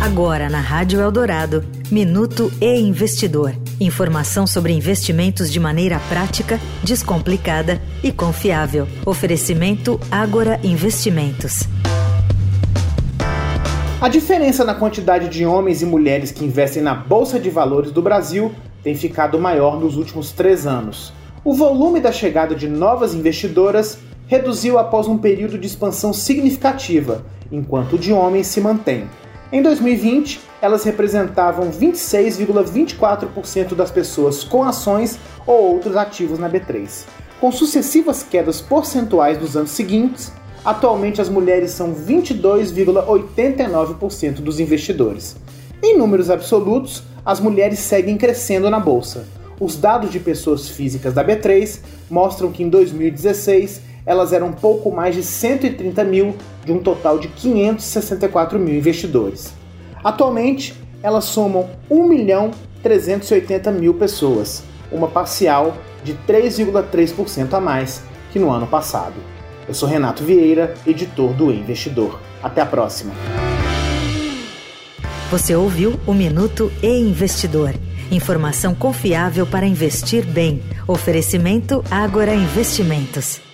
Agora na Rádio Eldorado, Minuto e Investidor. Informação sobre investimentos de maneira prática, descomplicada e confiável. Oferecimento Agora Investimentos. A diferença na quantidade de homens e mulheres que investem na Bolsa de Valores do Brasil tem ficado maior nos últimos três anos. O volume da chegada de novas investidoras reduziu após um período de expansão significativa, enquanto o de homens se mantém. Em 2020, elas representavam 26,24% das pessoas com ações ou outros ativos na B3. Com sucessivas quedas percentuais nos anos seguintes, atualmente as mulheres são 22,89% dos investidores. Em números absolutos, as mulheres seguem crescendo na bolsa. Os dados de pessoas físicas da B3 mostram que em 2016 elas eram pouco mais de 130 mil de um total de 564 mil investidores. Atualmente, elas somam 1 milhão 380 mil pessoas, uma parcial de 3,3% a mais que no ano passado. Eu sou Renato Vieira, editor do Investidor. Até a próxima. Você ouviu o Minuto e Investidor. Informação confiável para investir bem. Oferecimento Agora Investimentos.